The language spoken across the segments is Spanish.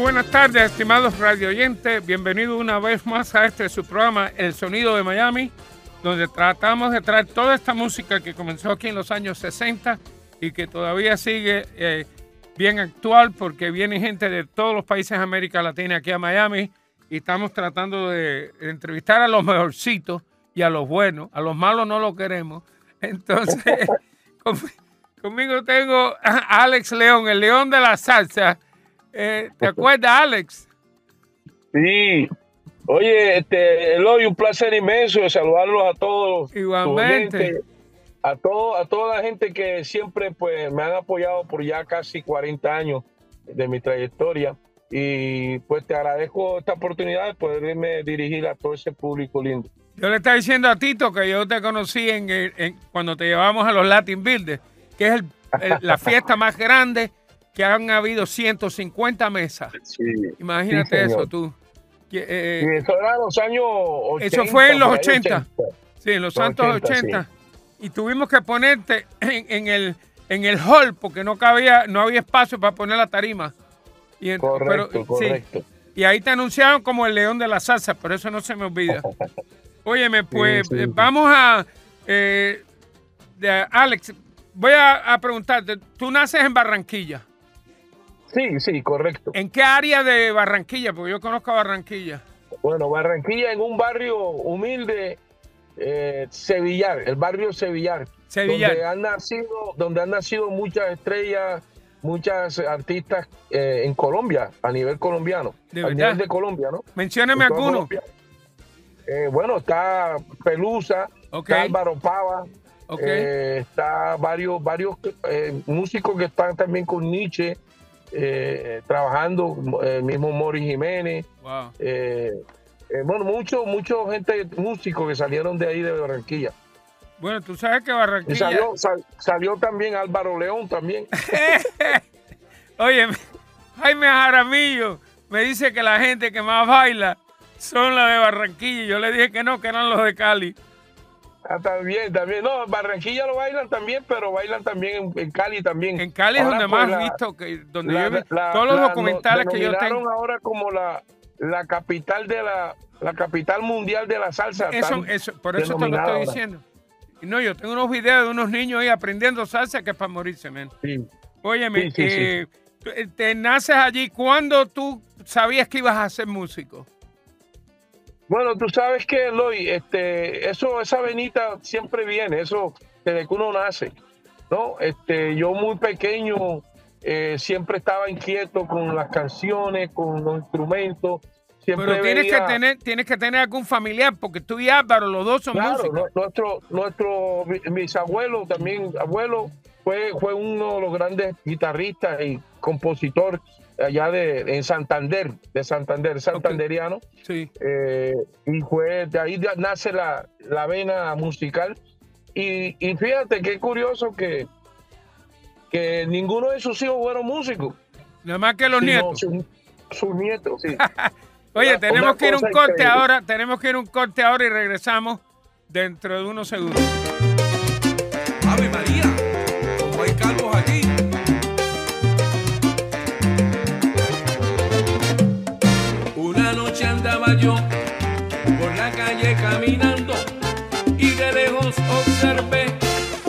Buenas tardes, estimados radio oyentes. Bienvenidos una vez más a este su programa, El Sonido de Miami, donde tratamos de traer toda esta música que comenzó aquí en los años 60 y que todavía sigue eh, bien actual porque viene gente de todos los países de América Latina aquí a Miami y estamos tratando de entrevistar a los mejorcitos y a los buenos. A los malos no los queremos. Entonces, conmigo tengo a Alex León, el león de la salsa. Eh, ¿Te acuerdas, Alex? Sí. Oye, este, Eloy, un placer inmenso de saludarlos a todos. Igualmente. a, todo, a toda la gente que siempre pues, me han apoyado por ya casi 40 años de mi trayectoria. Y pues te agradezco esta oportunidad de poderme dirigir a todo ese público lindo. Yo le estaba diciendo a Tito que yo te conocí en, cuando te llevamos a los Latin Builders, que es la fiesta más grande que han habido 150 mesas. Imagínate eso tú. Eh, eso era los años 80. Eso fue en los 80. Sí, en los, santos 80. Y tuvimos que ponerte en, el, en el hall porque no cabía, no había espacio para poner la tarima. Y correcto, correcto. y ahí te anunciaron como el león de la salsa, pero eso no se me olvida. Óyeme, pues eh, vamos a... Eh, Alex, voy a, a preguntarte, tú naces en Barranquilla. Sí, sí, correcto. ¿En qué área de Barranquilla? Porque yo conozco a Barranquilla. Bueno, Barranquilla en un barrio humilde, eh, Sevillar, el barrio Sevillar, Sevillar. Donde han nacido, donde han nacido muchas estrellas, muchas artistas eh, en Colombia, a nivel colombiano. De a nivel de Colombia, ¿no? Mencióname alguno. Eh, bueno, está Pelusa, está Álvaro Pava, eh, está varios, varios músicos que están también con Nietzsche, eh, trabajando, el mismo Mori Jiménez. Eh, eh, bueno, mucho, mucho gente, músicos que salieron de ahí de Barranquilla. Bueno, tú sabes que Barranquilla. salió, también Álvaro León también. Oye, Jaime Jaramillo me dice que la gente que más baila son las de Barranquilla. Yo le dije que no, que eran los de Cali. Ah, también, también. No, Barranquilla lo bailan también, pero bailan también en, Cali también. En Cali es donde pues, más visto, que, donde todos los documentales que yo tengo. ahora como la, la capital de la, la capital mundial de la salsa. Eso, eso, por eso te lo estoy diciendo. No, yo tengo unos videos de unos niños ahí aprendiendo salsa que es para morirse, men. Sí. Óyeme, eh, te naces allí. ¿Cuándo tú sabías que ibas a ser músico? Bueno, tú sabes que, Eloy, este, eso, esa venita siempre viene, eso desde que uno nace, ¿no? Este, yo muy pequeño eh, siempre estaba inquieto con las canciones, con los instrumentos. Siempre Pero tienes que tener, tienes que tener algún familiar, porque tú y Álvaro, los dos son claro, músicos. Nuestro, nuestro, mis abuelos también, abuelo fue, fue uno de los grandes guitarristas y compositores allá de, en Santander, de Santander, santanderiano. Sí. Eh, y fue, de ahí nace la, la vena musical. Y, y, fíjate qué curioso que, que ninguno de sus hijos fueron músicos. Nada más que los nietos. Sus, nietos, sí. Oye, tenemos que ir un corte ahora, tenemos que ir un corte ahora y regresamos dentro de unos segundos. Yo por la calle caminando y de lejos observé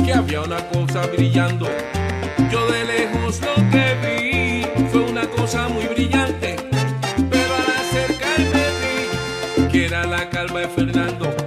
que había una cosa brillando. Yo de lejos lo que vi fue una cosa muy brillante, pero al acercarme vi que era la calma de Fernando.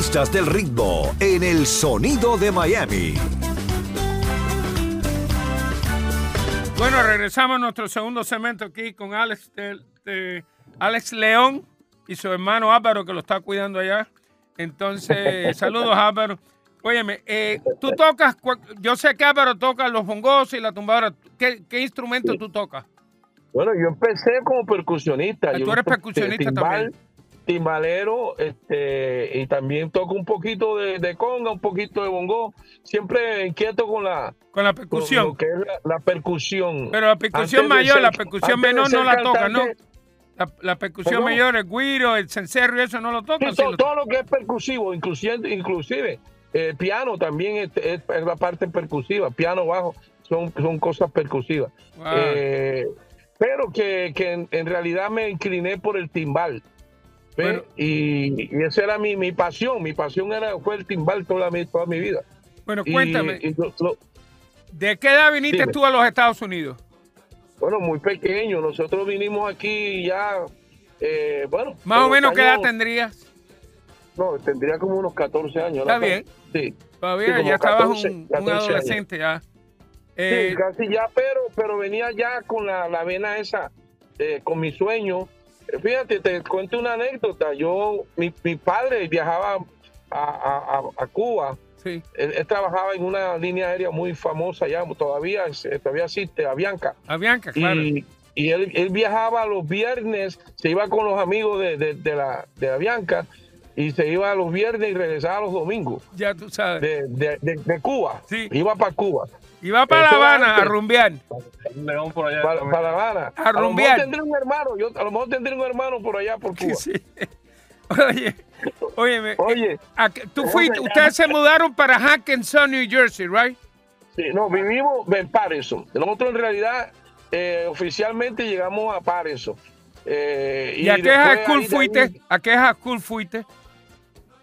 Protagonistas del ritmo en el sonido de Miami. Bueno, regresamos a nuestro segundo segmento aquí con Alex, de- de- Alex León y su hermano Álvaro que lo está cuidando allá. Entonces, saludos Álvaro. Óyeme, eh, tú tocas, yo sé que Álvaro toca los bongos y la tumbadora. ¿Qué, qué instrumento tú tocas? Bueno, yo empecé como percusionista. Ah, Yo tú eres to- percusionista timbal, Timbalero, este, y también toco un poquito de, de conga, un poquito de bongo. Siempre inquieto con la Con la con percusión. lo que es la, la percusión. Pero la percusión Antes mayor, ser- la percusión menor no la toca, ¿no? La, la percusión ¿Cómo? mayor, el guiro, el cencerro y eso no lo Sí, tocan. sí todo, lo- todo lo que es percusivo, inclusive, inclusive eh, piano también es, es- es la parte percusiva, piano bajo, son, son cosas percusivas. Wow. Eh, pero que, que en, en realidad me incliné por el timbal. Y, y esa era mi, mi pasión, mi pasión era, fue el timbal toda mi, toda mi vida. bueno, cuéntame, y lo- lo- ¿de qué edad viniste Dime. tú a los Estados Unidos? bueno, muy pequeño, nosotros vinimos aquí ya, eh, bueno. Más o menos, ¿qué edad años- tendrías? No, tendría como unos 14 años. Está bien. Sí. Todavía Sí, ya estabas 14, un, un 14 años. adolescente ya. Eh, Sí, casi ya, pero, pero venía ya con la, la vena esa, eh, con mi sueño. Fíjate, te cuento una anécdota. Yo, mi, mi padre viajaba a, a- a- a Cuba. sí. Él, él trabajaba en una línea aérea muy famosa ya, todavía, eh, todavía existe, Avianca. A Bianca, claro. Y, y él, él viajaba los viernes, se iba con los amigos de, de, de la, de Avianca y se iba los viernes y regresaba los domingos Ya tú sabes. de- de Cuba. Sí. Iba para Cuba. Y va para La Habana a rumbear. para, para La Habana. A A lo rumbear. mejor tendré un hermano, yo a lo mejor tendré un hermano por allá por Cuba. Sí. Oye, óyeme, Oye. eh, tú fuiste, ustedes se mudaron para Hackensack, New Jersey, right? Sí, no, vivimos en Patterson. Nosotros en realidad eh, oficialmente llegamos a Patterson. Eh, ¿Y, a qué high school fuiste? ahí ¿A qué high school fuiste?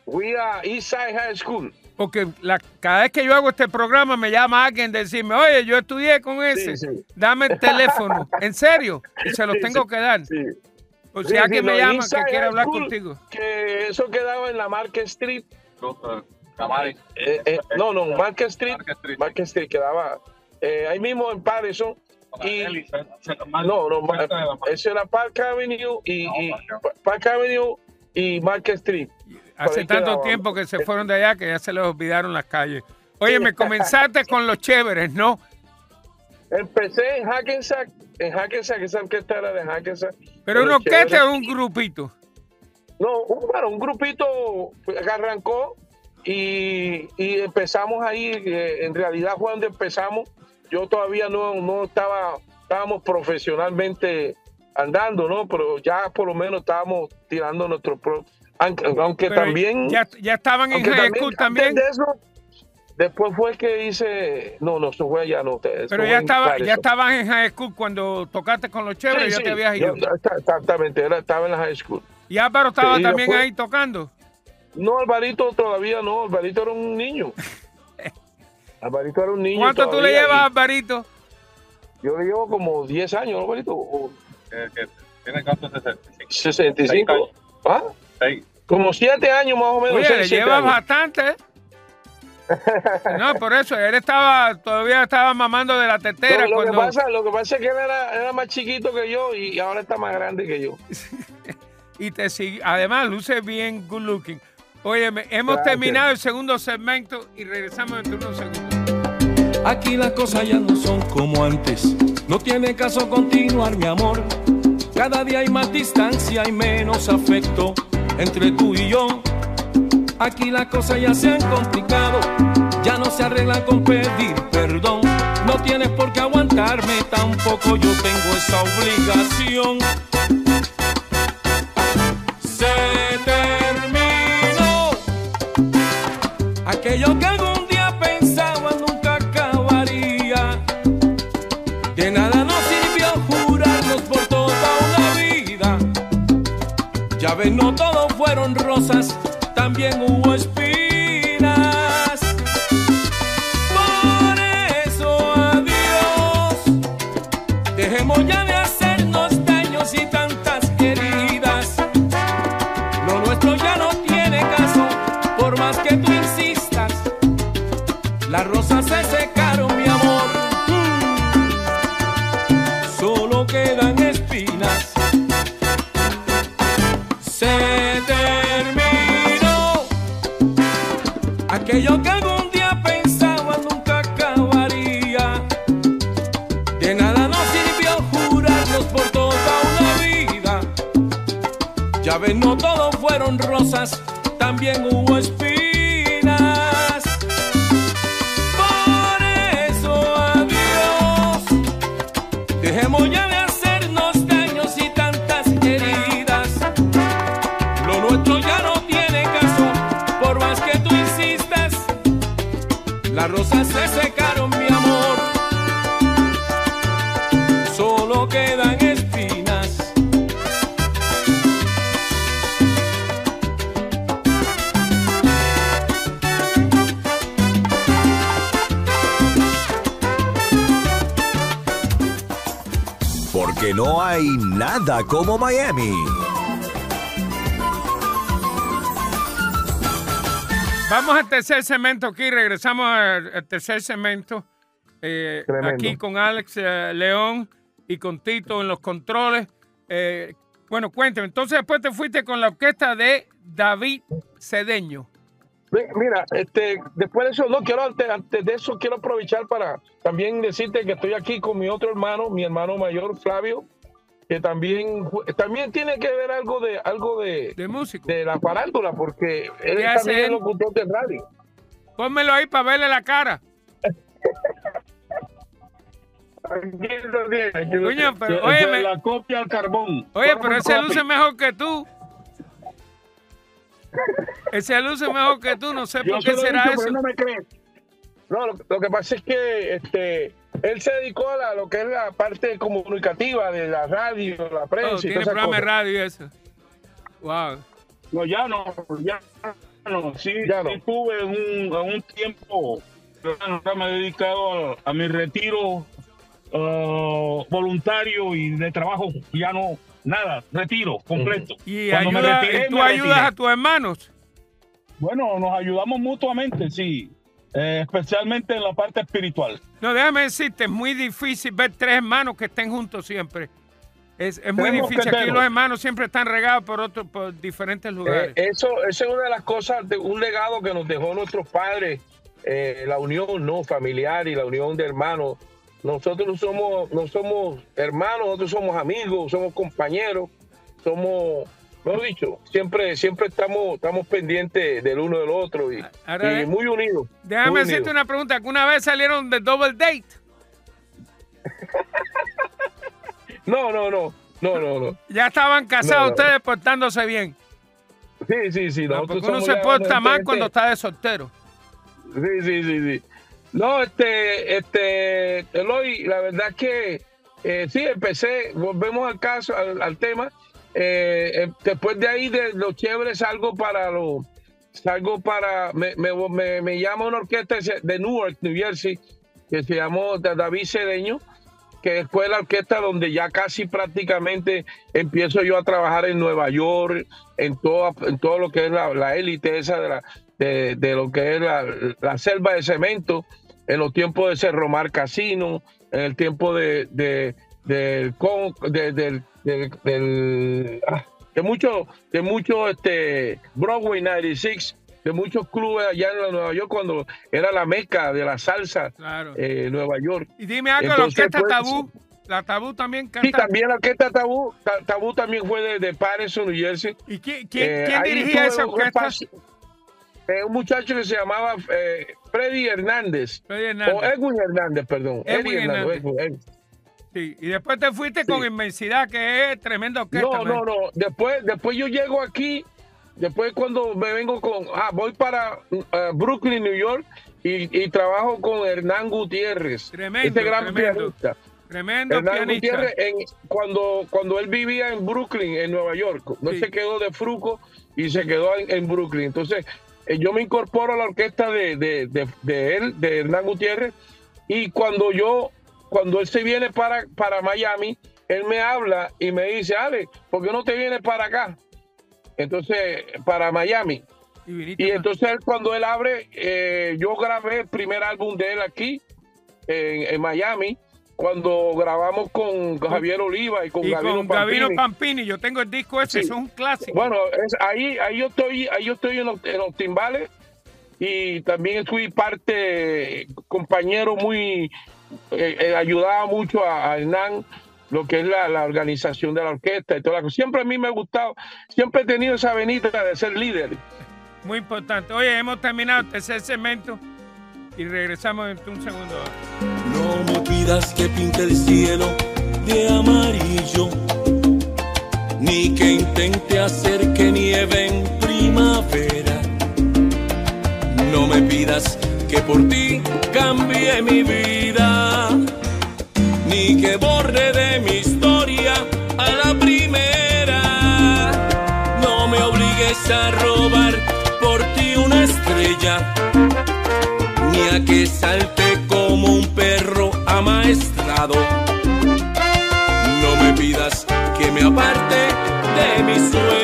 Fui a Eastside High School. Porque la, cada vez que yo hago este programa me llama alguien de decirme, oye, yo estudié con ese, sí. dame el teléfono. ¿En serio? Y se los Sí, tengo sí, que dar. Sí. O alguien no, me llama que quiere hablar contigo. Que eso quedaba en la Market Street. Eh, eh, no, no, Market Street. Market Street, quedaba eh, ahí mismo en Patterson. Y, no, no, eso era Park Avenue y, y Park Avenue y Market Street. Hace tanto tiempo que se fueron de allá que ya se les olvidaron las calles. Oye, me comenzaste con los chéveres, ¿no? Empecé en Hackensack, en Hackensack, esa orquesta era de Hackensack. Pero una orquesta o un grupito. No, un, bueno, un grupito arrancó y, y empezamos ahí. eh, en realidad fue donde empezamos. Yo todavía no, no estaba, estábamos profesionalmente andando, ¿no? Pero ya por lo menos estábamos tirando nuestro pro. Aunque, también. Ya, ya estaban en high school también. de eso, después fue que hice, no, no, eso fue allá, no. te- Pero ya estaba, ya estabas en high school cuando tocaste con los chéveres, Sí, ya sí, te habías ido. yo- exactamente, era- estaba en la high school. Y Álvaro estaba Sí, también después- ahí tocando. No, Alvarito todavía no, Alvarito era un niño. Alvarito era un niño. ¿Cuánto tú le llevas, y Alvarito? Yo le llevo como 10 años, ¿no, Alvarito? O Tiene cuánto de 65. 65. ¿Ah? Como 7 años más o menos. Oye, seis, le siete llevas años. bastante. ¿eh? No, por eso, él estaba, todavía estaba mamando de la tetera No, lo, cuando... que pasa, lo que pasa es que él era, era más chiquito que yo y ahora está más grande que yo. y te sigue. Además, luce bien good looking. Oye, hemos Gracias. terminado el segundo segmento y regresamos dentro de unos segundos. Aquí las cosas ya no son como antes. No tiene caso continuar, mi amor. Cada día hay más distancia y menos afecto entre tú y yo. Aquí las cosas ya se han complicado. Ya no se arreglan con pedir perdón. No tienes por qué aguantarme, tampoco yo tengo esa obligación. Se terminó. Aquello que No todo fueron rosas, también hubo espinas. Tercer segmento aquí, regresamos al, al tercer segmento. eh, aquí con Alex eh, León y con Tito en los controles. Eh, bueno, cuénteme, entonces después te fuiste con la orquesta de David Cedeño. Mira, este, después de eso, no quiero antes, antes de eso quiero aprovechar para también decirte que estoy aquí con mi otro hermano, mi hermano mayor Flavio, que también también tiene que ver algo de algo de, De músico. de la parándula, porque él ¿Qué es también locutor de radio. Pónmelo ahí para verle la cara. Coño, pero óyeme. La copia al carbón. Oye, pero ese luce mejor que tú. Ese luce mejor que tú, no sé por qué será eso. no me crees. No, lo, lo que pasa es que este, él se dedicó a la- lo que es la parte comunicativa de la radio, la prensa Oh, y tiene programa de radio eso. Wow. No, ya no, ya no. Sí, Ya no. sí tuve un, un tiempo, pero ahora me he dedicado a, a mi retiro ah, voluntario y de trabajo. Ya no, nada, retiro completo. Y, Cuando me ayuda, retiré, y tú me ayudas retiré. a tus hermanos. Bueno, nos ayudamos mutuamente, sí. Eh, especialmente en la parte espiritual. No, déjame decirte, es muy difícil ver tres hermanos que estén juntos siempre. Es, es muy difícil. Aquí los hermanos siempre están regados por otros, por diferentes Eh, lugares. eso, eso es una de las cosas, de un legado que nos dejó nuestros padres, eh, la unión no familiar y la unión de hermanos. Nosotros no somos, no somos hermanos, nosotros somos amigos, somos compañeros, somos, mejor dicho, siempre, siempre estamos, estamos pendientes del uno del otro y, Ahora, y muy unidos. déjame muy hacerte una pregunta. ¿Alguna vez salieron de double date? No, no, no, no, no, no. Ya estaban casados No, no. ustedes portándose bien. Sí, sí, sí. No, porque uno se porta mal cuando está de soltero. Sí, sí, sí, sí. No, este, este, Eloy, la verdad es que eh, sí, empecé, volvemos al caso, al, al tema. Eh, eh, después de ahí, de los chéveres, salgo para lo, salgo para, me, me, me, me llama una orquesta de Newark, New Jersey, que se llamó David Cedeño, que fue la orquesta donde ya casi prácticamente empiezo yo a trabajar en Nueva York, en todo, en todo lo que es la, élite esa de, la, de, de lo que es la, la selva de cemento, en los tiempos de Cerro Mar Casino, en el tiempo de, de, del del- del- del- ah, de mucho, de mucho este, Broadway 96, de muchos clubes allá en Nueva York cuando era la meca de la salsa, Claro. eh, Nueva York. y dime algo, la entonces, orquesta pues, Tabú. La Tabú también Sí, canta. también la orquesta Tabú, Ta- Tabú también fue de, de Patterson, New Jersey. ¿Y quién, quién, Eh, quién dirigía esa orquesta? eh, un muchacho que se llamaba eh, Freddy Hernández. Freddy Hernández. O Edwin Hernández, perdón. Edwin. Hernández. Edwin, Edwin. Sí, y después te fuiste con Inmensidad, que es tremenda orquesta. No, no, no. Después, después yo llego aquí, después cuando me vengo con, ah, voy para eh, Brooklyn, New York, y, y trabajo con Hernán Gutiérrez, Tremendo, este gran tremendo. pianista. Tremendo Hernán pianista. Gutiérrez, en- cuando, cuando él vivía en Brooklyn, en Nueva York, no Sí. se quedó de Fruco y se quedó en, en Brooklyn. Entonces, eh, yo me incorporo a la orquesta de, de, de- de él, de Hernán Gutiérrez, y cuando yo, cuando él se viene para, para Miami, él me habla y me dice, Ale, ¿por qué no te vienes para acá? Entonces, para Miami. Y, entonces él, cuando él abre, eh, yo grabé el primer álbum de él aquí, en, en Miami, cuando grabamos con Javier Oliva y con y Gabino con Gabino Pampini. Pampini, yo tengo el disco ese, Sí. es un clásico. Bueno, es, ahí, ahí yo estoy, ahí yo estoy en los, en los timbales y también fui parte, compañero muy, eh, eh, ayudaba mucho a, a Hernán lo que es la, la organización de la orquesta y toda la cosa. Siempre a mí me ha gustado, siempre he tenido esa venita de ser líder. Muy importante. Oye, hemos terminado el tercer segmento y regresamos en un segundo. No me pidas que pinte el cielo de amarillo, ni que intente hacer que nieve en primavera. No me pidas que por ti cambie mi vida, ni que borre de mi historia a la primera. No me obligues a robar por ti una estrella ni a que salte como un perro amaestrado. No me pidas que me aparte de mis sueños,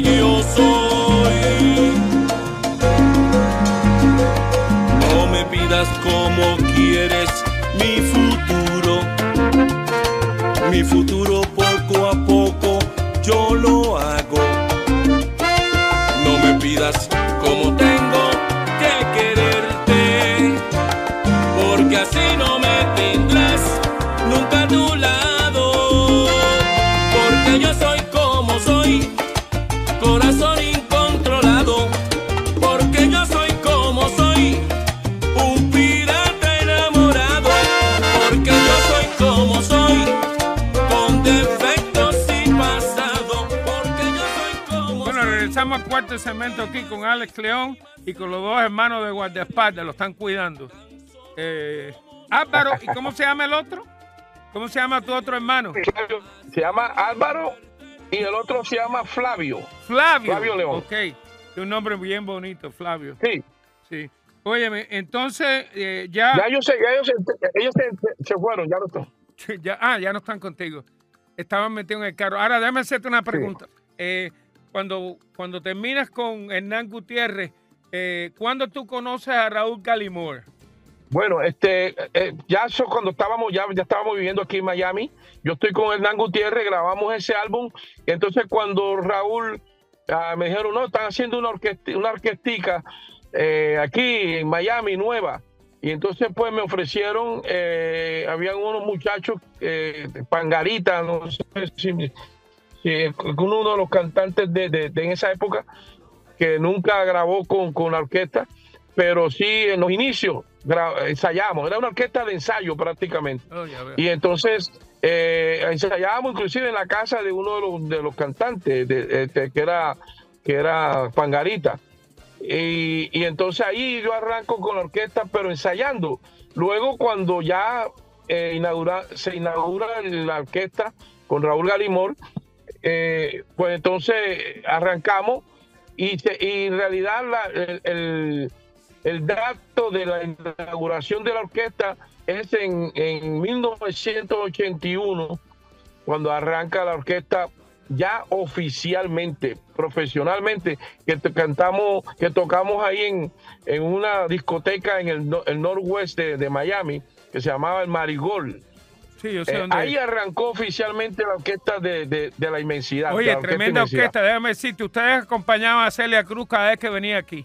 yo soy. No me pidas como quieres mi futuro, mi futuro segmento aquí con Alex León y con los dos hermanos de guardaespaldas, lo están cuidando. Eh, Álvaro, ¿y cómo se llama el otro? ¿Cómo se llama tu otro hermano? Se llama Álvaro y el otro se llama Flavio. Flavio. Flavio León. Ok, es un nombre bien bonito, Flavio. Sí, Sí. Óyeme, entonces eh, ya, ya yo sé, ya ellos, se, ellos se, se fueron, ya no están. ya, ah, ya no están contigo. Estaban metidos en el carro. Ahora, déjame hacerte una pregunta. Eh, cuando, cuando terminas con Hernán Gutiérrez, eh, ¿cuándo tú conoces a Raúl Calimor? Bueno, este, eh, ya eso cuando estábamos, ya, ya estábamos viviendo aquí en Miami, yo estoy con Hernán Gutiérrez, grabamos ese álbum, entonces cuando Raúl ah, me dijeron, no, están haciendo una, orquesti- una orquestica eh, aquí en Miami, nueva. Y entonces pues me ofrecieron, eh, habían unos muchachos, eh, Pangarita, no sé si, si uno de los cantantes de, de- de en esa época, que nunca grabó con, con la orquesta, pero sí en los inicios ensayamos, era una orquesta de ensayo prácticamente. Oh. Y entonces eh, ensayábamos inclusive en la casa de uno de los, de los cantantes, de- este, que era que era Pangarita. Y, y entonces ahí yo arranco con la orquesta, pero ensayando. Luego cuando ya eh, inaugura- se inaugura la orquesta con Raúl Galimor, eh, pues entonces arrancamos y, se- y en realidad la- el, el- dato de la inauguración de la orquesta es en, en 1981, cuando arranca la orquesta ya oficialmente, profesionalmente, que cantamos, que tocamos ahí en, en una discoteca en el, el noroeste de, de Miami, que se llamaba el Marigold. Sí, yo sé Eh, dónde ahí es. arrancó oficialmente la orquesta de, de- de la inmensidad. Oye, la tremenda Inmensidad. orquesta, déjame decirte, ustedes acompañaban a Celia Cruz cada vez que venía aquí.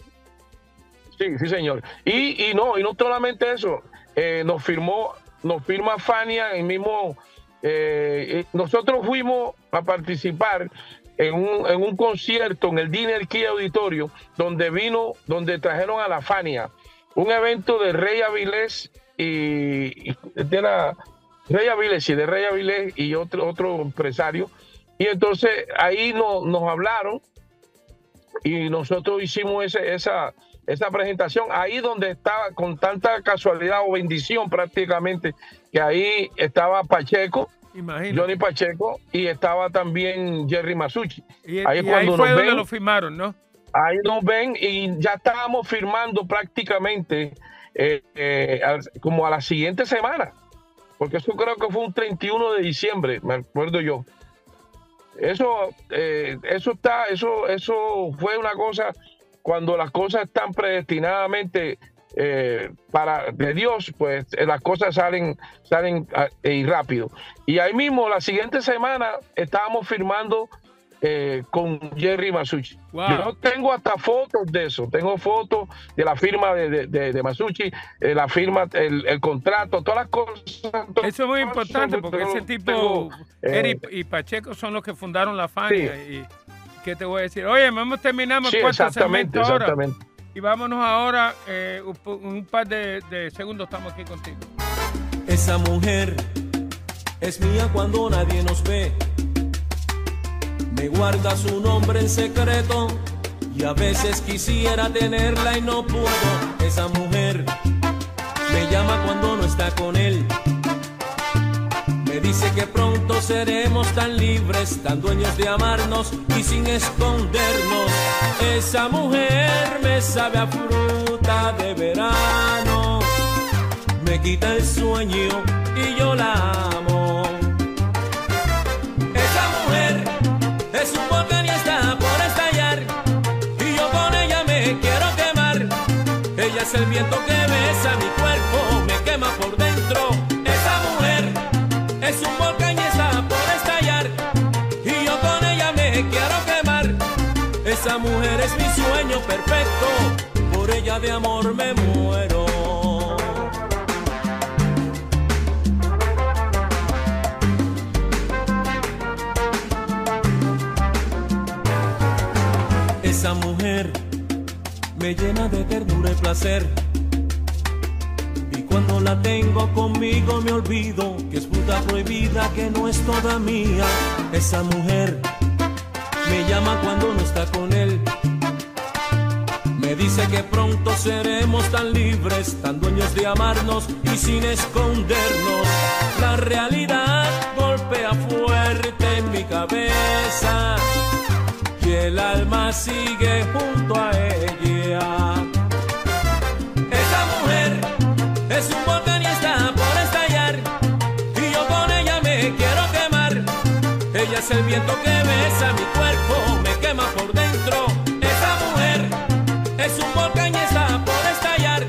Sí, sí, señor. Y, y no, y no solamente eso, eh, nos firmó, nos firma Fania el mismo. eh, eh, nosotros fuimos a participar en un, en un concierto en el Dinner Key Auditorio, donde vino, donde trajeron a la Fania, un evento de Rey Avilés y, y de la Rey Avilés y de Rey Avilés y otro, otro empresario. Y entonces ahí no- nos hablaron y nosotros hicimos ese- esa, esa presentación ahí donde estaba con tanta casualidad o bendición prácticamente que ahí estaba Pacheco, Imagínate. Johnny Pacheco y estaba también Jerry Masucci. Y, ahí y cuando ahí nos fue donde ven- lo firmaron, ¿no? Ahí nos ven y ya estábamos firmando prácticamente eh, eh, como a la siguiente semana, porque eso creo que fue un 31 de diciembre, me acuerdo yo. Eso, eh, eso está, eso, eso fue una cosa cuando las cosas están predestinadamente eh, para de Dios, pues eh, las cosas salen, salen ah, y rápido. Y ahí mismo la siguiente semana estábamos firmando eh, con Jerry Masucci. Wow. Yo tengo hasta fotos de eso, tengo fotos de la firma de, de, de- de Masucci, eh, la firma, el, el contrato, todas las cosas. Eso es muy importante porque tengo- ese tipo, tengo, eh, Eric y Pacheco son los que fundaron la Fania. Y, ¿Qué te voy a decir? Oye, vamos terminamos sí, el cuarto exactamente, segmento ahora. exactamente. Y vámonos ahora, eh, un, par de, de segundos estamos aquí contigo. Esa mujer es mía cuando nadie nos ve. Me guarda su nombre en secreto y a veces quisiera tenerla y no puedo. Esa mujer me llama cuando no está con él. Me dice que pronto seremos tan libres, tan dueños de amarnos y sin escondernos. Esa mujer me sabe a fruta de verano me quita el sueño y yo la amo. Es el viento que besa mi cuerpo, me quema por dentro. Esa mujer es un volcán y está por estallar y yo con ella me quiero quemar. Esa mujer es mi sueño perfecto, por ella de amor me muero. Me llena de ternura y placer. Y cuando la tengo conmigo me olvido que es puta prohibida, que no es toda mía. Esa mujer me llama cuando no está con él. Me dice que pronto seremos tan libres, tan dueños de amarnos y sin escondernos. La realidad golpea fuerte en mi cabeza el alma sigue junto a ella. Esa mujer es un volcán y está por estallar y yo con ella me quiero quemar. Ella es el viento que besa mi cuerpo, me quema por dentro. Esa mujer es un está por estallar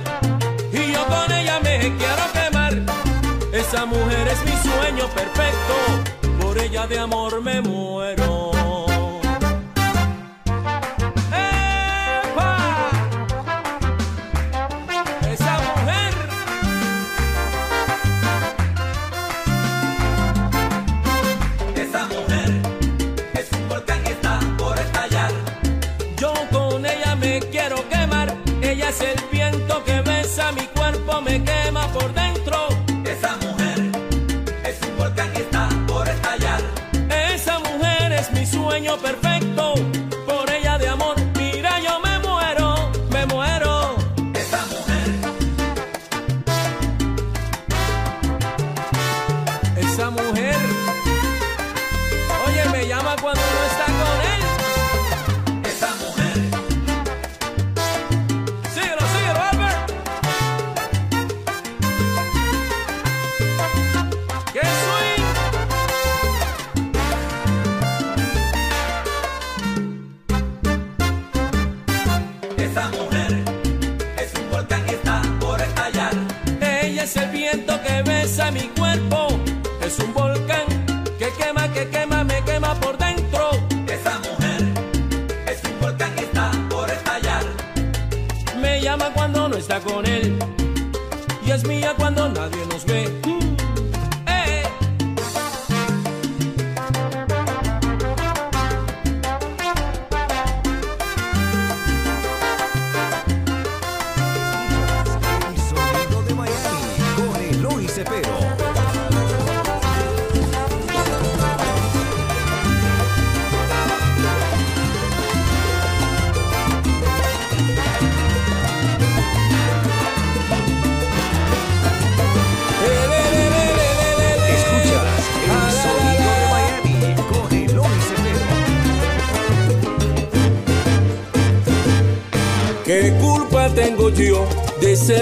y yo con ella me quiero quemar. Esa mujer es mi sueño perfecto, por ella de amor me muero.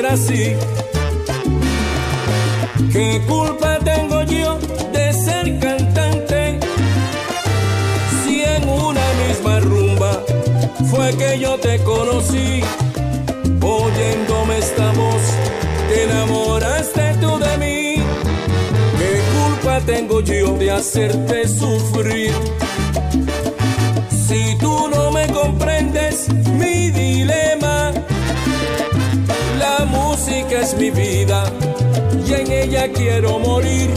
Así? ¿Qué culpa tengo yo de ser cantante? Si en una misma rumba fue que yo te conocí, oyéndome esta voz, te enamoraste tú de mí. ¿Qué culpa tengo yo de hacerte sufrir? Si tú no me comprendes mi dilema, música es mi vida y en ella quiero morir.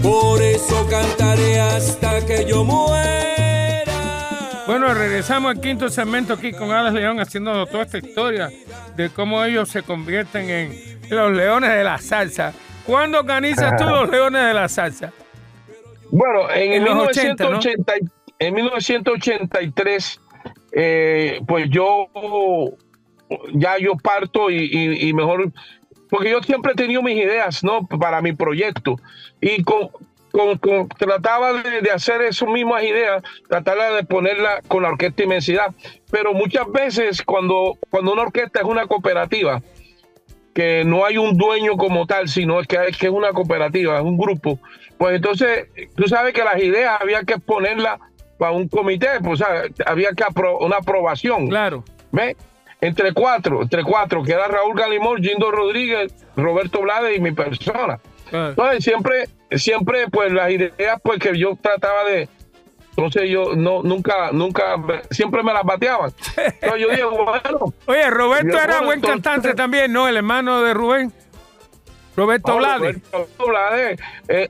Por eso cantaré hasta que yo muera. Bueno, regresamos al quinto segmento aquí con Alex León haciendo toda esta historia de cómo ellos se convierten en los leones de la salsa. ¿Cuándo organizas tú los leones de la salsa? Bueno, en, En el los 80, ¿no? 1980 en 1983, eh, pues yo ya yo parto y, y- y mejor, porque yo siempre he tenido mis ideas, ¿no? Para mi proyecto. Y con, con- con- trataba de, de hacer esas mismas ideas, tratarla de ponerla con la orquesta Inmensidad. Pero muchas veces cuando, cuando una orquesta es una cooperativa, que no hay un dueño como tal, sino es que, es que es una cooperativa, es un grupo. Pues entonces, tú sabes que las ideas había que ponerlas para un comité, pues o sea, había que apro- una aprobación. Claro. ¿Ve? Entre cuatro, entre cuatro, que era Raúl Galimón, Gindo Rodríguez, Roberto Blades y mi persona. Entonces, siempre, siempre, pues las ideas, pues que yo trataba de. Entonces, yo no, nunca, nunca, siempre me las bateaban. Entonces, yo dije, bueno, Oye, Roberto Yo, era bueno, buen entonces- cantante también, ¿no? El hermano de Rubén. Roberto Oh, Blades. Roberto Blades, eh,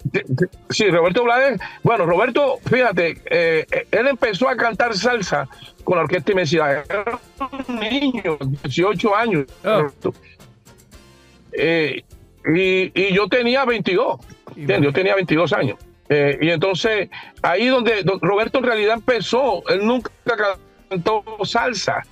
sí, Roberto Blades. Bueno, Roberto, fíjate, eh, eh, él empezó a cantar salsa con la orquesta Inmensidad. Era un niño, 18 años. Ah. Eh, y, y yo tenía 22. ¿entiendes? Yo tenía 22 años. Eh, y entonces, ahí donde do- Roberto en realidad empezó, él nunca cantó salsa.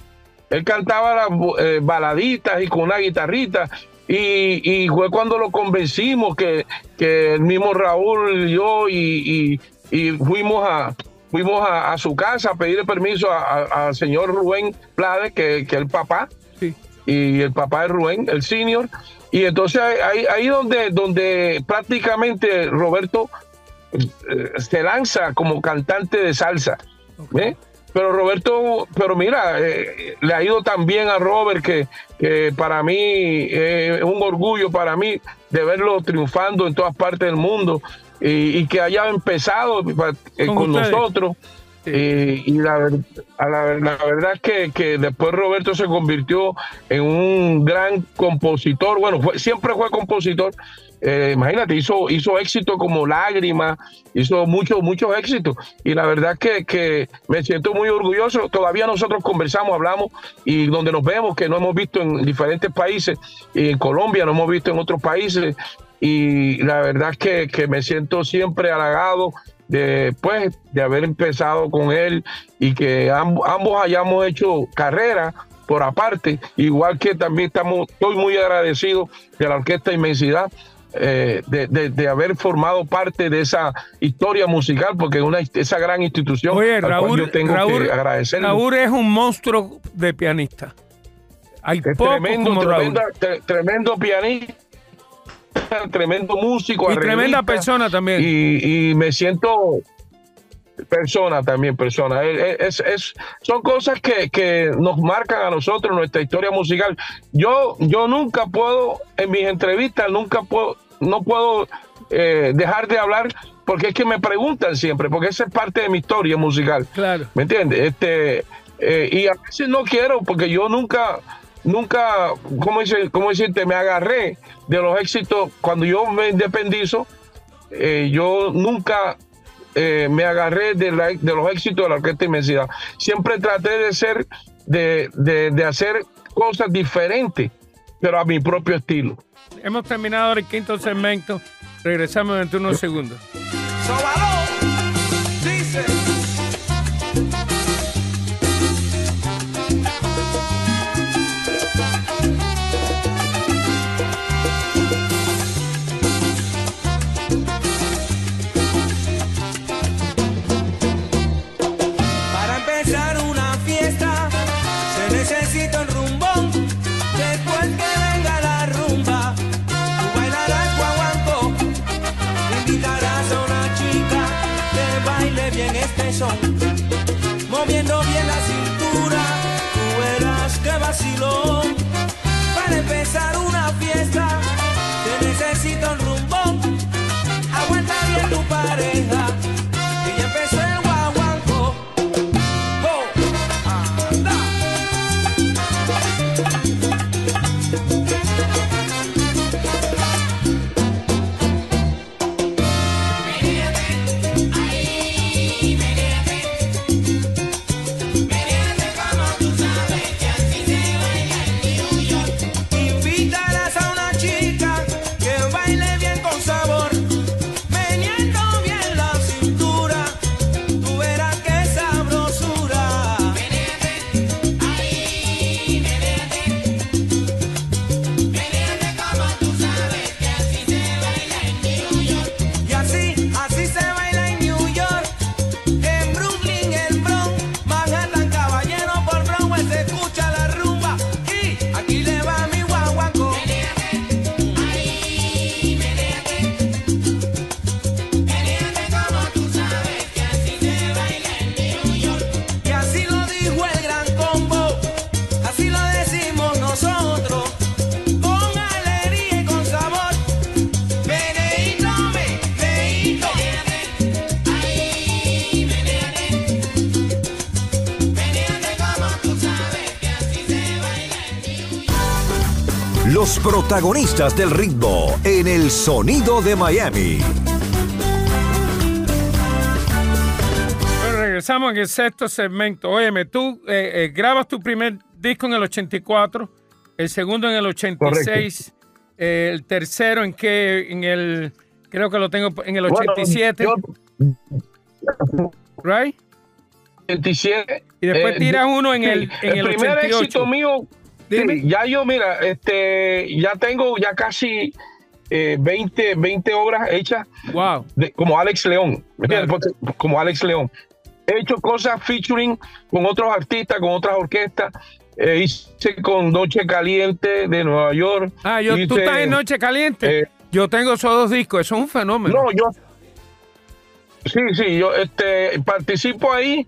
Él cantaba las eh, baladitas y con una guitarrita. Y, y fue cuando lo convencimos que, que el mismo Raúl, yo y, y- y fuimos a fuimos a, a su casa a pedirle permiso al señor Rubén Blades, que, que es el papá, Sí. y el papá de Rubén, el senior. Y entonces ahí, ahí donde, donde prácticamente Roberto eh, se lanza como cantante de salsa. ¿ve? Pero Roberto, pero mira, eh, le ha ido tan bien a Robert que, que para mí eh, es un orgullo para mí de verlo triunfando en todas partes del mundo y, y que haya empezado eh, Con nosotros. Eh, y la, ver- a la, la verdad es que, que después Roberto se convirtió en un gran compositor. Bueno, fue- siempre fue compositor. Eh, imagínate, hizo, hizo éxito como Lágrima, hizo muchos, muchos éxitos. Y la verdad que, que me siento muy orgulloso. Todavía nosotros conversamos, hablamos y donde nos vemos, que no hemos visto en diferentes países, y en Colombia no hemos visto en otros países. Y la verdad es que, que me siento siempre halagado de, pues, de haber empezado con él y que amb- ambos hayamos hecho carrera por aparte, igual que también estamos, estoy muy agradecido de la Orquesta Inmensidad eh, de, de- de haber formado parte de esa historia musical, porque una, esa gran institución Oye, Raúl, yo tengo Raúl, que agradecerle. Raúl es un monstruo de pianista. Hay Es pocos tremendo, como Raúl. tremenda- tre- tremendo pianista, tremendo músico. Y tremenda persona también. Y, y me siento persona también, persona. Es, es- es- son cosas que, que nos marcan a nosotros nuestra historia musical. Yo, yo nunca puedo, en mis entrevistas, nunca puedo, no puedo eh, dejar de hablar porque es que me preguntan siempre, porque esa es parte de mi historia musical. Claro. ¿Me entiendes? Este, eh, y a veces no quiero, porque yo nunca, nunca, ¿cómo, dice, cómo decirte? Me agarré de los éxitos. Cuando yo me independizo, eh, yo nunca eh, me agarré de, la- de los éxitos de la orquesta inmensidad. Siempre traté de ser, de, de, de hacer cosas diferentes, pero a mi propio estilo. Hemos terminado el quinto segmento. Regresamos dentro de unos segundos. Protagonistas del ritmo en el sonido de Miami. Bueno, regresamos en el sexto segmento. Óyeme, tú eh, eh, grabas tu primer disco en el 84, el segundo en el 86, eh, el tercero en que en el creo que lo tengo en el Bueno, 87, yo- right? 27. Y después eh, tiras uno en el- en el primer 88. éxito mío. Sí, ya yo, mira, este, ya tengo ya casi eh, 20, 20 obras hechas Wow. de- como Alex León. ¿me entiendes? Claro. Como Alex León. He hecho cosas featuring con otros artistas, con otras orquestas. Eh, hice con Noche Caliente de Nueva York. Ah, yo, tú estás en Noche Caliente. eh, yo tengo esos dos discos, eso es un fenómeno. No, yo. Sí, sí, yo este, participo ahí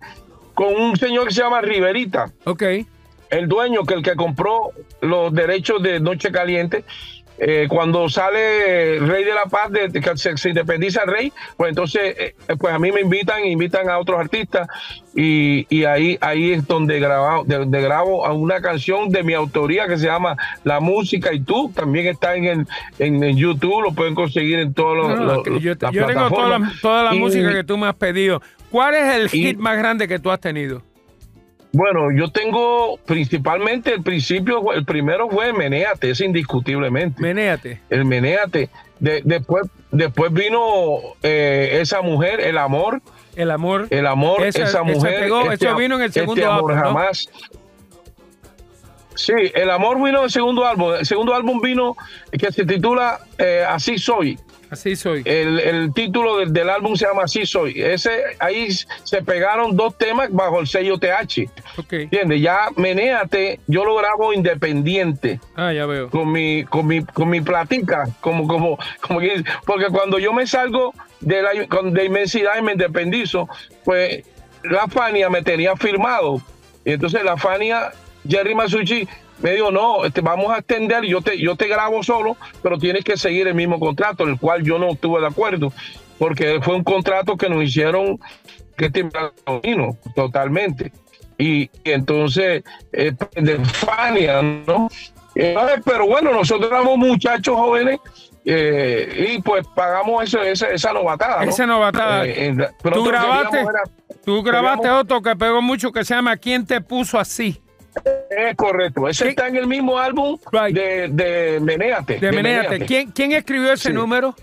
con un señor que se llama Riverita. Ok. El dueño que el que compró los derechos de Noche Caliente eh, cuando sale Rey de la Paz de, que se, se independiza el Rey pues entonces eh, pues a mí me invitan invitan a otros artistas y, y ahí ahí es donde grabo de, de grabo a una canción de mi autoría que se llama La música y tú también está en el en, en YouTube lo pueden conseguir en todos los, No, los- yo, las yo tengo toda la, plataformas. toda la Y- música que tú me has pedido. ¿Cuál es el y- hit más grande que tú has tenido? Bueno, yo tengo principalmente el principio, el primero fue Menéate, es indiscutiblemente. Menéate. el Menéate. De- después, después vino eh, esa mujer, el amor, El amor. el amor, Esa- esa mujer. pegó, eso am- vino en el segundo este amor álbum, ¿no? jamás. Sí, el amor vino del segundo álbum. El segundo álbum vino que se titula eh, Así Soy. Así soy. El, el título del, del álbum se llama Así Soy. Ese, ahí se pegaron dos temas bajo el sello TH. Ok. ¿Entiendes? Ya Menéate, yo lo grabo independiente. Ah, ya veo. con mi, con mi, con mi platica, como, como, como que- porque cuando yo me salgo de la con- de inmensidad y me independizo, pues la Fania me tenía firmado. Y entonces la Fania, Jerry Masucci, me dijo, no, este, vamos a extender, yo te, yo te grabo solo, pero tienes que seguir el mismo contrato, el cual yo no estuve de acuerdo, porque fue un contrato que nos hicieron que te totalmente. Y, entonces, eh, de Fania, ¿no? Eh, pero bueno, nosotros éramos muchachos jóvenes eh, y pues pagamos eso, esa, esa novatada. ¿no? Esa novatada. Eh, la- Tú grabaste, queríamos era- tú grabaste queríamos- otro que pegó mucho que se llama ¿Quién te puso así? Es correcto, ese ¿Qué? está en el mismo álbum Right. de, de Menéate. De Menéate. ¿Quién, ¿Quién escribió ese Sí. número?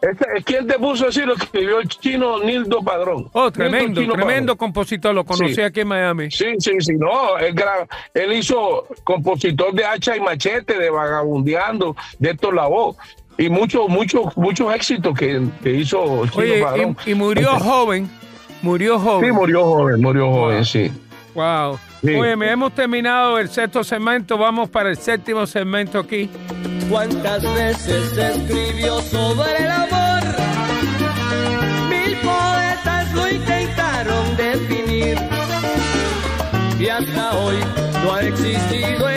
Ese- ¿Quién te puso así? Lo escribió el chino Nildo Padrón. Oh, tremendo, tremendo Padrón. compositor. Lo conocí Sí. aquí en Miami. Sí, sí, sí, no, él, él hizo compositor de hacha y machete, de vagabundeando, de estos la voz, y muchos, muchos, muchos éxitos que, que hizo Chino Oye, Padrón. y, y murió joven. Murió Sí, joven. murió joven, murió joven, sí. Wow. Sí. Oye, me hemos terminado el sexto segmento. Vamos para el séptimo segmento aquí. ¿Cuántas veces se escribió sobre el amor? Mil poetas lo intentaron definir. Y hasta hoy no ha existido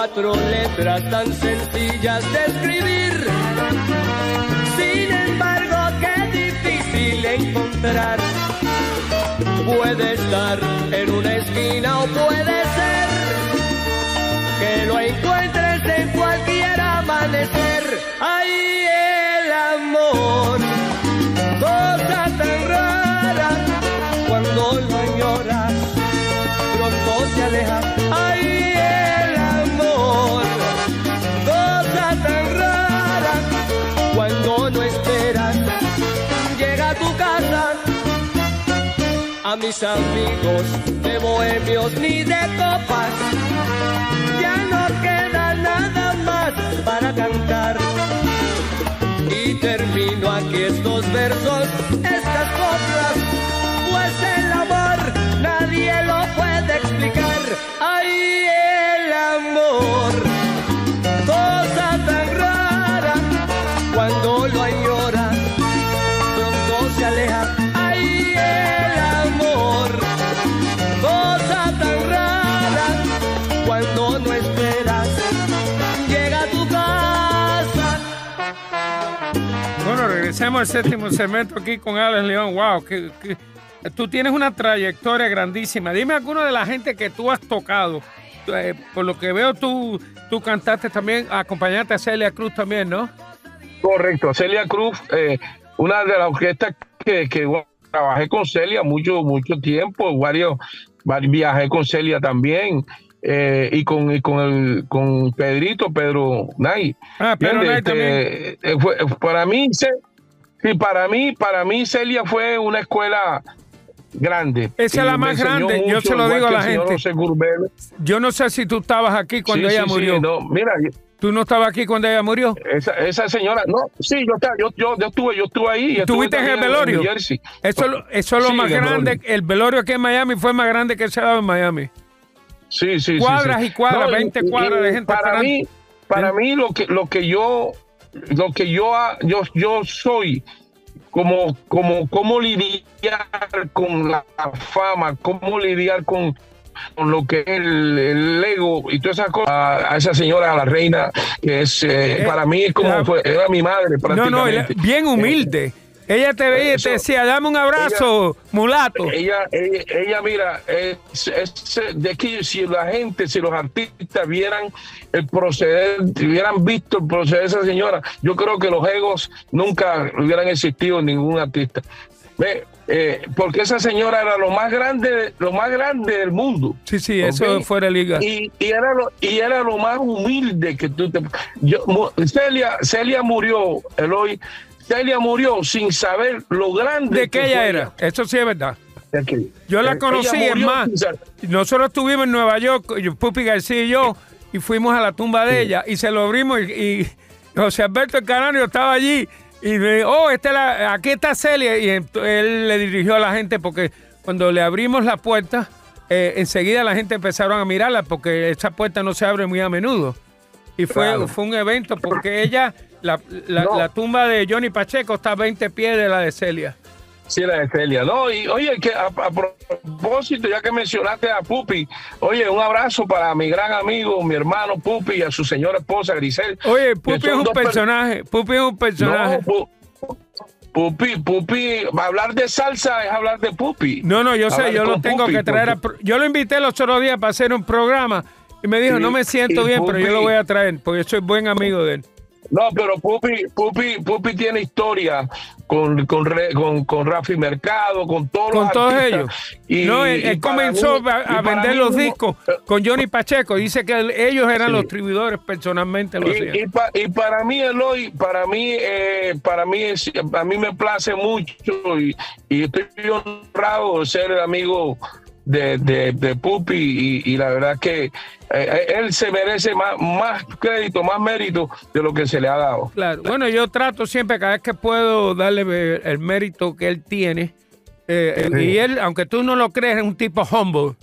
cuatro letras tan sencillas de escribir. Sin embargo, qué difícil encontrar. Puede estar en una esquina o puede ser que lo encuentres en cualquier amanecer. Ay, el A mis amigos de bohemios ni de copas ya no queda nada más para cantar. Y termino aquí estos versos, estas coplas, pues el amor nadie lo puede explicar. Ay, Al séptimo segmento aquí con Alex León. Wow, que, que- tú tienes una trayectoria grandísima. Dime alguna de la gente que tú has tocado. Eh, por lo que veo, tú, tú cantaste también, acompañaste a Celia Cruz también, ¿no? Correcto, Celia Cruz, eh, una de las orquestas que, que bueno, trabajé con Celia mucho, mucho tiempo, varios, varios viajé con Celia también. eh, y con, y con el con Pedrito, Pedro Nay. Ah, Pedro. Nay Este, eh, fue- para mí, sí, para mí, para mí Celia fue una escuela grande. Esa es la más grande, yo se lo digo a la el gente. Yo no sé si tú estabas aquí cuando Sí, ella sí, sí, murió. no, mira, ¿Tú no estabas aquí cuando ella murió? esa, esa señora, no, sí, yo, estaba- yo, yo, yo estuve, yo estuve ahí. ¿Estuviste en el velorio? Jersey. Eso, es lo- eso es lo más en el grande. velorio. El velorio aquí en Miami fue más grande que se daba en Miami. Sí, sí, sí, Cuadras sí. y cuadras, y- 20 cuadras de gente Para esperando. mí, para ¿Eh? mí lo que lo que yo lo que yo yo yo soy como como cómo lidiar con la fama, cómo lidiar con con lo que es el, el ego y todas esas cosas a, a esa señora, a la reina, que es eh, Eh, para mí es como fue, era mi madre No, no, prácticamente. él- bien humilde. Ella te veía y te decía, dame un abrazo, mulato. Ella, ella, ella, mira, es, es de aquí, si la gente, si los artistas vieran el proceder, hubieran visto el proceder de esa señora, yo creo que los egos nunca hubieran existido en ningún artista. Ve, eh, porque esa señora era lo más grande, lo más grande del mundo. Sí, sí, eso fuera de liga. Y, y era lo, y era lo más humilde que tú te. Yo, Celia, Celia murió, Eloy. Celia murió sin saber lo grande ¿De qué que ella fue era? Eso sí es verdad. Yo la Eh, conocí, es más, nosotros estuvimos en Nueva York, yo, Pupi García y yo, y fuimos a la tumba de ella, y se lo abrimos, y, y José Alberto el Canario estaba allí, y me dijo, oh, esta la- aquí está Celia, y él le dirigió a la gente, porque cuando le abrimos la puerta, eh, enseguida la gente empezaron a mirarla, porque esa puerta no se abre muy a menudo. Y fue, Claro. fue un evento, porque ella, la, la- No. la tumba de Johnny Pacheco está a 20 pies de la de Celia. Sí, la de Celia. No, y oye, que a, a propósito, ya que mencionaste a Pupi, oye, un abrazo para mi gran amigo, mi hermano Pupi y a su señora esposa Grisel. Oye, Pupi es un personaje, Pupi es un personaje. No, Pupi, Pupi, hablar de salsa es hablar de Pupi. No, no, yo sé, yo lo tengo Pupi, que traer. a yo lo invité los otros días para hacer un programa y me dijo, Sí, no me siento bien, pero yo lo voy a traer porque soy buen amigo de él. No, pero Pupi, Pupi, Pupi tiene historia con, con, con, con Rafi Mercado, con todos Con los todos artistas. ellos. Y- no, él, y él para comenzó mí- a, vender los discos con Johnny Pacheco. Dice que él- ellos eran Sí. los distribuidores personalmente. Lo Y, y, pa- y para mí Eloy, para mí, eh, para mí, es- a mí me place mucho y, y estoy honrado de ser el amigo de, de, de Pupi y, y la verdad que eh, él se merece más, más crédito, más mérito de lo que se le ha dado. Claro. Bueno, yo trato siempre, cada vez que puedo, darle eh, el mérito que él tiene. Eh, Sí. Y él, aunque tú no lo creas, es un tipo humble.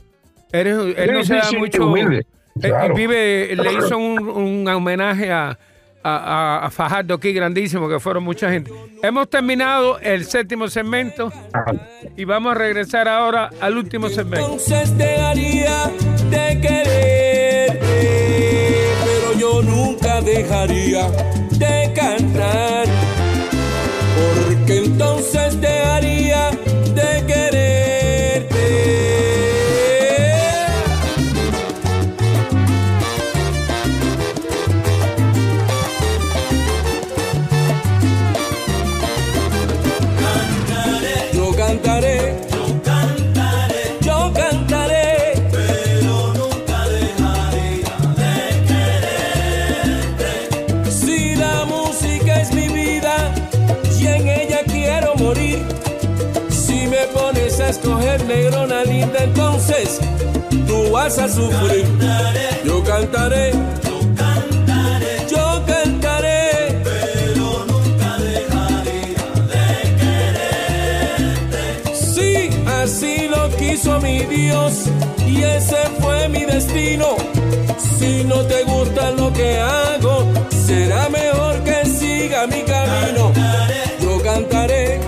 Él, es- él Sí, no sí, se da mucho. humilde, él- claro. él vive, le hizo un, un homenaje a, a, a- Fajardo aquí grandísimo, que fueron mucha gente. Hemos terminado el séptimo segmento y vamos a regresar ahora al último segmento. Entonces dejaría de quererte, pero yo nunca dejaría de cantar, porque entonces dejaría vas a sufrir. Yo cantaré, yo cantaré, yo cantaré, pero nunca dejaría Sí, así lo quiso mi Dios y ese fue mi destino. Si no te gusta lo que hago, será mejor que siga mi camino. Yo cantaré,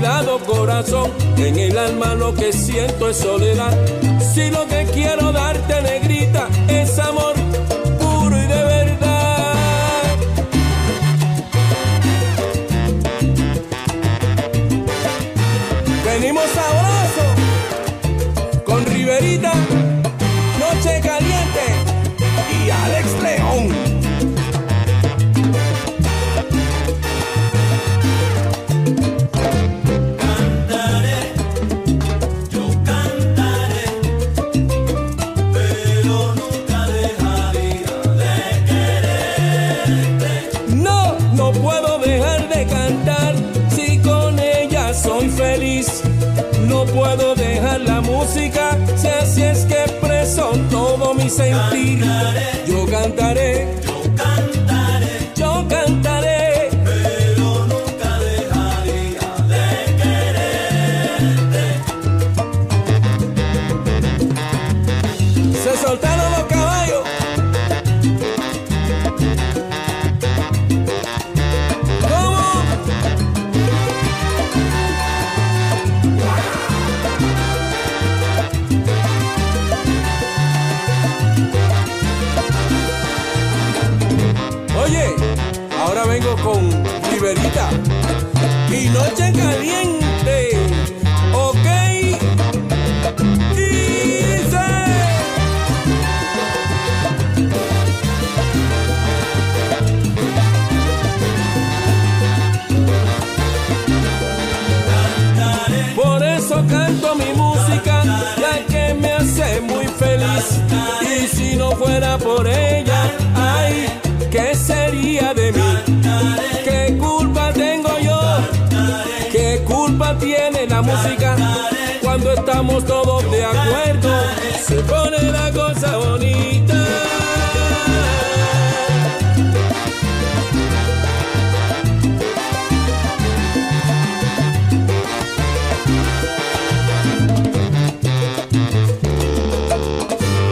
lado, corazón. En el alma lo que siento es soledad. Si lo que quiero darte, negrita, es amor puedo dejar la música. Si así es que expreso todo mi sentir. Yo cantaré, yo cantaré, Y Noche Caliente. Ok. Dice. Por eso canto mi música, la que me hace muy feliz. Y si no fuera por ella, ay, ¿qué sería de mí? Música? Cuando estamos todos de acuerdo, se pone la cosa bonita.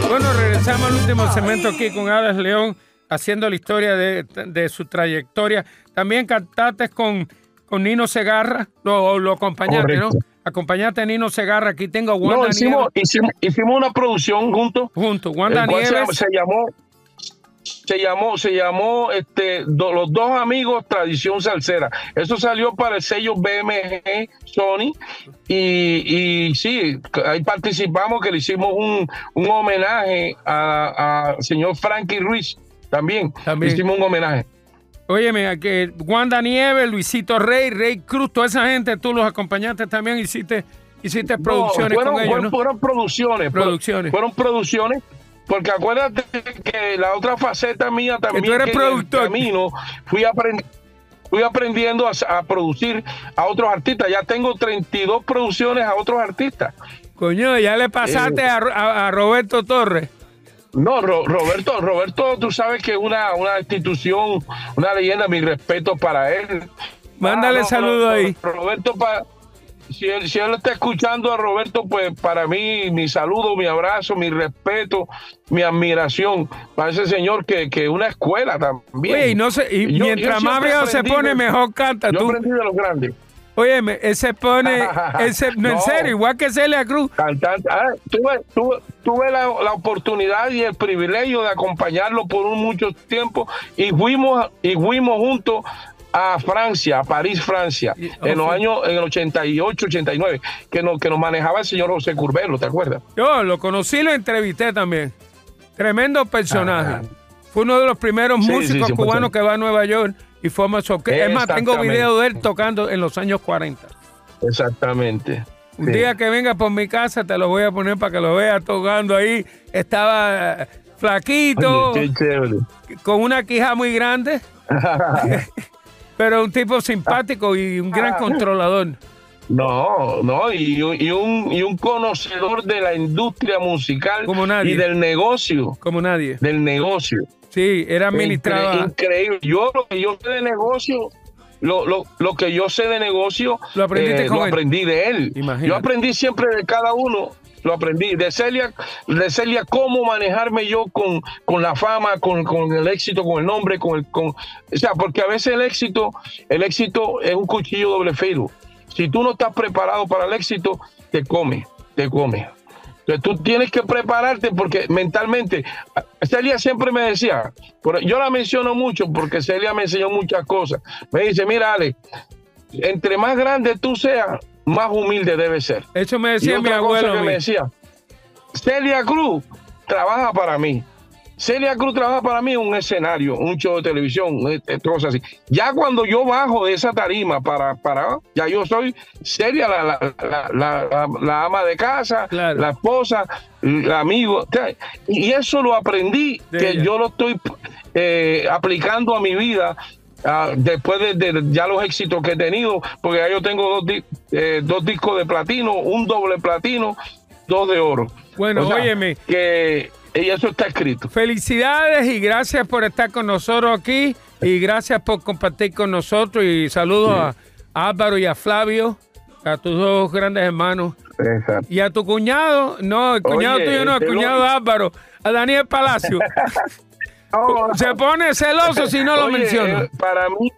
Bueno, regresamos al último segmento aquí con Alex León, haciendo la historia de, de su trayectoria. También cantaste con, con Nino Segarra, lo, lo acompañaste, ¿no? Correcto. Acompañaste a Nino Segarra. Aquí tengo a Wanda No, hicimos, hicimos, hicimos una producción juntos. Junto, Wanda Nieves. se llamó se llamó se llamó este do- los dos amigos tradición salsera eso salió para el sello BMG Sony y, y sí ahí participamos que le hicimos un, un homenaje a, a señor Frankie Ruiz también, También. Hicimos un homenaje Óyeme, a que Wanda Nieves, Luisito Rey, Rey Cruz, toda esa gente, tú los acompañaste también, hiciste, hiciste producciones No, fueron, con ellos, fueron, ¿no? fueron producciones. Producciones. Fueron producciones. Porque acuérdate que la otra faceta mía también. tú eres que en el productor. camino fui, aprend- fui aprendiendo a, a producir a otros artistas. Ya tengo 32 producciones a otros artistas. Coño, ya le pasaste Eh. a, a- a Roberto Torres. No, Ro- Roberto, Roberto, tú sabes que una, una institución, una leyenda, mi respeto para él. Mándale Ah, no, saludo ahí. Roberto, pa- si, él, si él está escuchando a Roberto, pues para mí, mi saludo, mi abrazo, mi respeto, mi admiración para ese señor que es una escuela también. Oye, y, no se, y Yo- mientras yo más viejo se pone, mejor canta Yo tú. aprendí de los grandes. Óyeme, él se pone, no, en No. serio, igual que Celia Cruz. Cantante. Ah, tuve tuve, tuve la, la oportunidad y el privilegio de acompañarlo por un mucho tiempo y fuimos, y fuimos juntos a Francia, a París, Francia, Y- en los oh, años, en el 88, 89, que nos, que nos manejaba el señor José Curbelo, ¿te acuerdas? Yo lo conocí y lo entrevisté también. Tremendo personaje. Ajá. Fue uno de los primeros Sí, sí, músicos sí, cubanos que va a Nueva York y fue más Es más, tengo video de él tocando en los años 40. Exactamente. Un Sí. día que venga por mi casa te lo voy a poner para que lo veas tocando ahí. Estaba eh, flaquito, Oye, con una quija muy grande, pero un tipo simpático y un gran controlador. No, no, y, un- y un, y un conocedor de la industria musical Como nadie. y del negocio, Como nadie. del negocio. Sí, era administraba. Increíble. Yo lo que yo sé de negocio, lo, lo, lo que yo sé de negocio, eh, Lo él. aprendí de él. Imagínate. Yo aprendí siempre de cada uno. Lo aprendí de Celia, de Celia cómo manejarme yo con, con la fama, con, con el éxito, con el nombre, con el, con, o sea, porque a veces el éxito, el éxito es un cuchillo doble filo. Si tú no estás preparado para el éxito, te come, te come. Entonces tú tienes que prepararte porque mentalmente, Celia siempre me decía, yo la menciono mucho porque Celia me enseñó muchas cosas. Me dice, mira Ale, entre más grande tú seas, más humilde debes ser. Eso me decía mi otra abuelo. a que mí. me decía, Celia Cruz trabaja para mí. Celia Cruz trabaja para mí un escenario, un show de televisión, eh, cosas así. Ya cuando yo bajo de esa tarima para, para ya yo soy Celia, la, la, la- la- la- la ama de casa, Claro. la esposa, el amigo. o Y eso lo aprendí, De que ella. yo lo estoy eh, aplicando a mi vida. ah, después de, de ya los éxitos que he tenido, porque ya yo tengo dos, di- eh, dos discos de platino, un doble platino, dos de oro. Bueno, óyeme. Que y eso está escrito. Felicidades y gracias por estar con nosotros aquí y gracias por compartir con nosotros y saludos a, a Álvaro y a Flavio, a tus dos grandes hermanos Exacto. y a tu cuñado, no, el cuñado Oye, tuyo no, el este cuñado de Álvaro, a Daniel Palacio. Se pone celoso si no lo Oye, menciono. eh, para mí,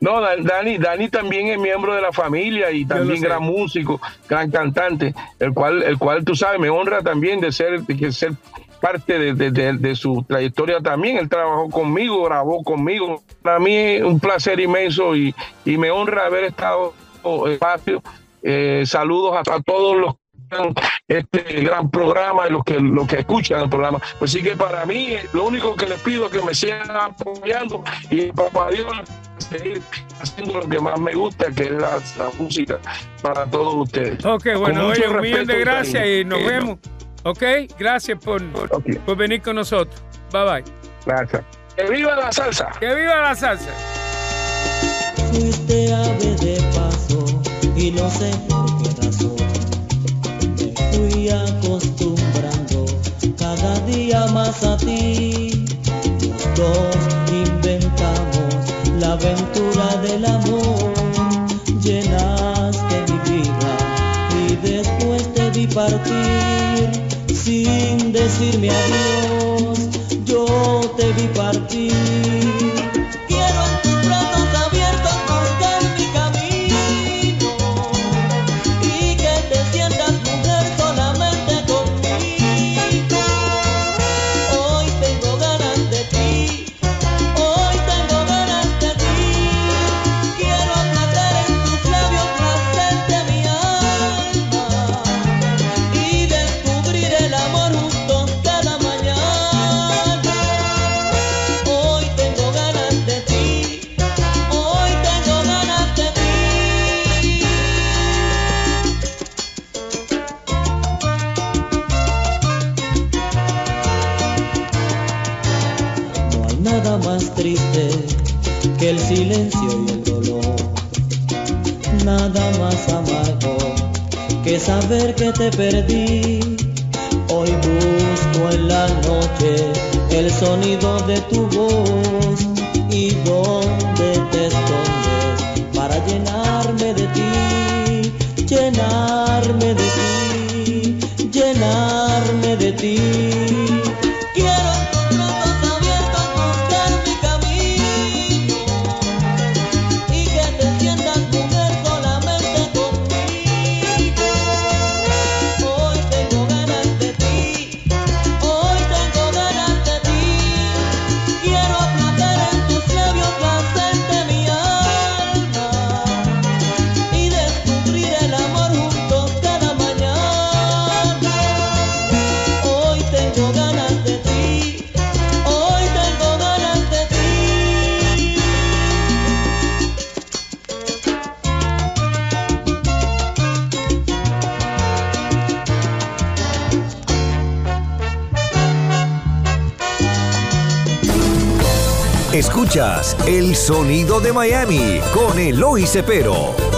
no, Da- Dani, Dani también es miembro de la familia y también gran músico, gran cantante, el cual, el cual tú sabes, me honra también de ser, de ser parte de, de- de- de su trayectoria también. Él trabajó conmigo, grabó conmigo. Para mí es un placer inmenso y, y me honra haber estado en el espacio. Eh, saludos a, a todos los escuchan este gran programa y los que los que escuchan el programa. Pues sí que para mí lo único que les pido es que me sigan apoyando y papá Dios seguir haciendo lo que más me gusta, que es la, la música para todos ustedes. Ok, bueno, oye, un millón de gracias y nos Eh, vemos. Ok, gracias por, por venir con nosotros. Bye bye. Gracias. ¡Que viva la salsa! ¡Que viva la salsa! Fuiste ave de paso y no sé acostumbrando cada día más a ti. Dos inventamos la aventura del amor, llenaste mi vida y después te vi partir sin decirme adiós. Yo te vi partir. Saber que te perdí. Hoy busco en la noche el sonido de tu voz Eloy Cepero.